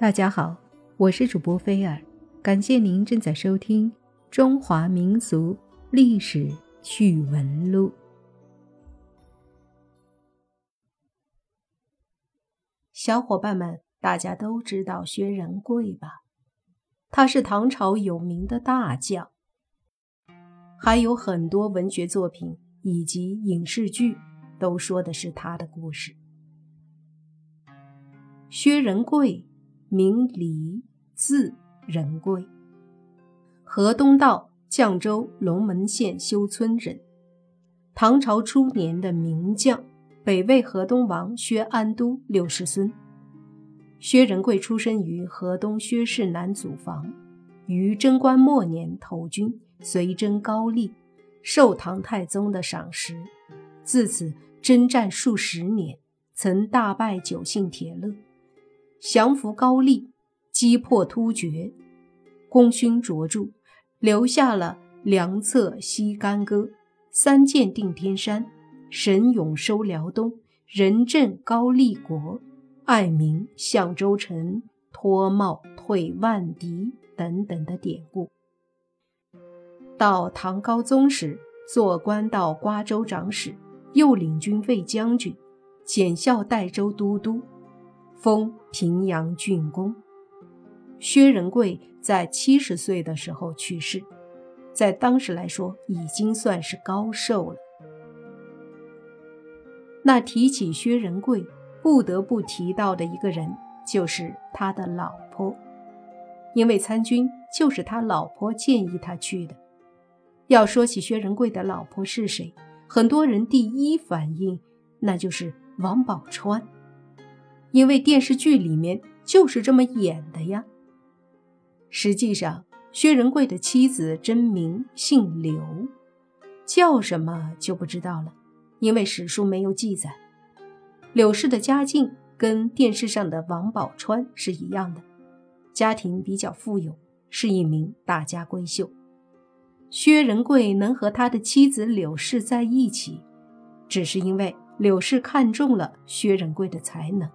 大家好，我是主播菲尔，感谢您正在收听《中华民俗历史趣闻录》。小伙伴们，大家都知道薛仁贵吧？他是唐朝有名的大将，还有很多文学作品以及影视剧都说的是他的故事。薛仁贵。名黎，字仁贵，河东道绛州龙门县修村人，唐朝初年的名将，北魏河东王薛安都六世孙。薛仁贵出生于河东薛氏男祖房，于贞观末年投军，随征高丽，受唐太宗的赏识，自此征战数十年，曾大败九姓铁勒。降服高丽，击破突厥，功勋卓著，留下了《良策西干戈》《三箭定天山》《神勇收辽东》《仁镇高丽国》《爱民向州城》《脱帽退万敌》等等的典故。到唐高宗时，做官到瓜州长史，又领军卫将军，检校代州都督。封平阳郡公。薛仁贵在七十岁的时候去世，在当时来说已经算是高寿了。那提起薛仁贵，不得不提到的一个人就是他的老婆，因为参军就是他老婆建议他去的。要说起薛仁贵的老婆是谁，很多人第一反应那就是王宝钏。因为电视剧里面就是这么演的呀。实际上，薛仁贵的妻子真名姓刘，叫什么就不知道了，因为史书没有记载。柳氏的家境跟电视上的王宝钏是一样的，家庭比较富有，是一名大家闺秀。薛仁贵能和他的妻子柳氏在一起，只是因为柳氏看中了薛仁贵的才能。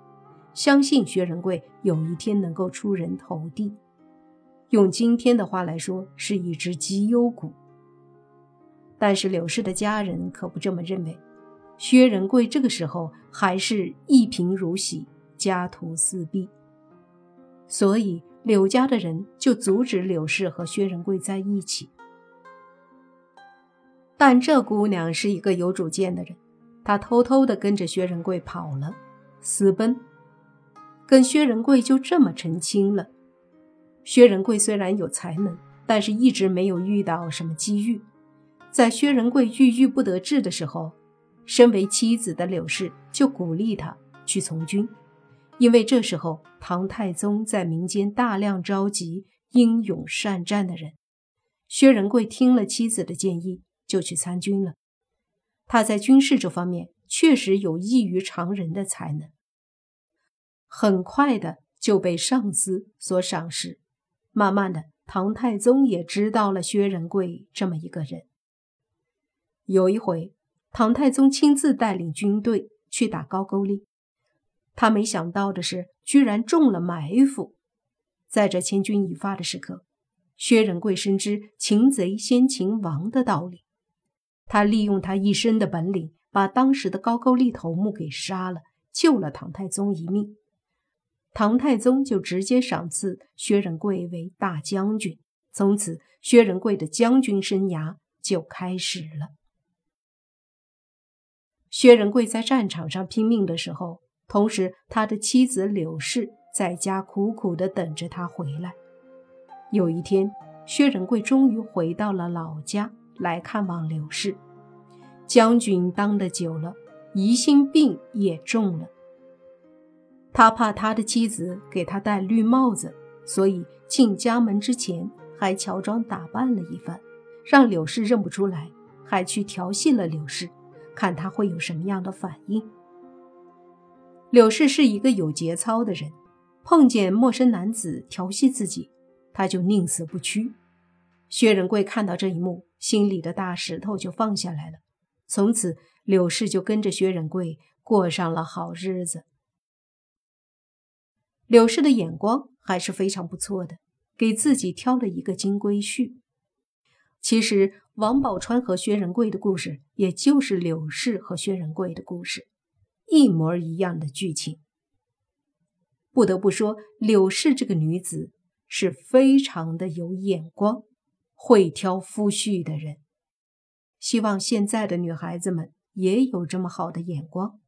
相信薛仁贵有一天能够出人头地，用今天的话来说，是一只绩优股。但是柳氏的家人可不这么认为，薛仁贵这个时候还是一贫如洗，家徒四壁，所以柳家的人就阻止柳氏和薛仁贵在一起。但这姑娘是一个有主见的人，她偷偷的跟着薛仁贵跑了，私奔。跟薛仁贵就这么成亲了。薛仁贵虽然有才能，但是一直没有遇到什么机遇。在薛仁贵郁郁不得志的时候，身为妻子的柳氏就鼓励他去从军，因为这时候唐太宗在民间大量召集英勇善战的人。薛仁贵听了妻子的建议，就去参军了。他在军事这方面确实有异于常人的才能。很快的就被上司所赏识，慢慢的，唐太宗也知道了薛仁贵这么一个人。有一回，唐太宗亲自带领军队去打高句丽，他没想到的是，居然中了埋伏。在这千钧一发的时刻，薛仁贵深知擒贼先擒王的道理，他利用他一身的本领，把当时的高句丽头目给杀了，救了唐太宗一命。唐太宗就直接赏赐薛仁贵为大将军，从此薛仁贵的将军生涯就开始了。薛仁贵在战场上拼命的时候，同时他的妻子柳氏在家苦苦的等着他回来。有一天，薛仁贵终于回到了老家来看望柳氏。将军当的久了，疑心病也重了。他怕他的妻子给他戴绿帽子，所以进家门之前还乔装打扮了一番，让柳氏认不出来，还去调戏了柳氏，看他会有什么样的反应。柳氏是一个有节操的人，碰见陌生男子调戏自己，他就宁死不屈。薛仁贵看到这一幕，心里的大石头就放下来了。从此，柳氏就跟着薛仁贵过上了好日子。柳氏的眼光还是非常不错的，给自己挑了一个金龟婿。其实王宝钏和薛仁贵的故事，也就是柳氏和薛仁贵的故事，一模一样的剧情。不得不说，柳氏这个女子是非常的有眼光，会挑夫婿的人。希望现在的女孩子们也有这么好的眼光。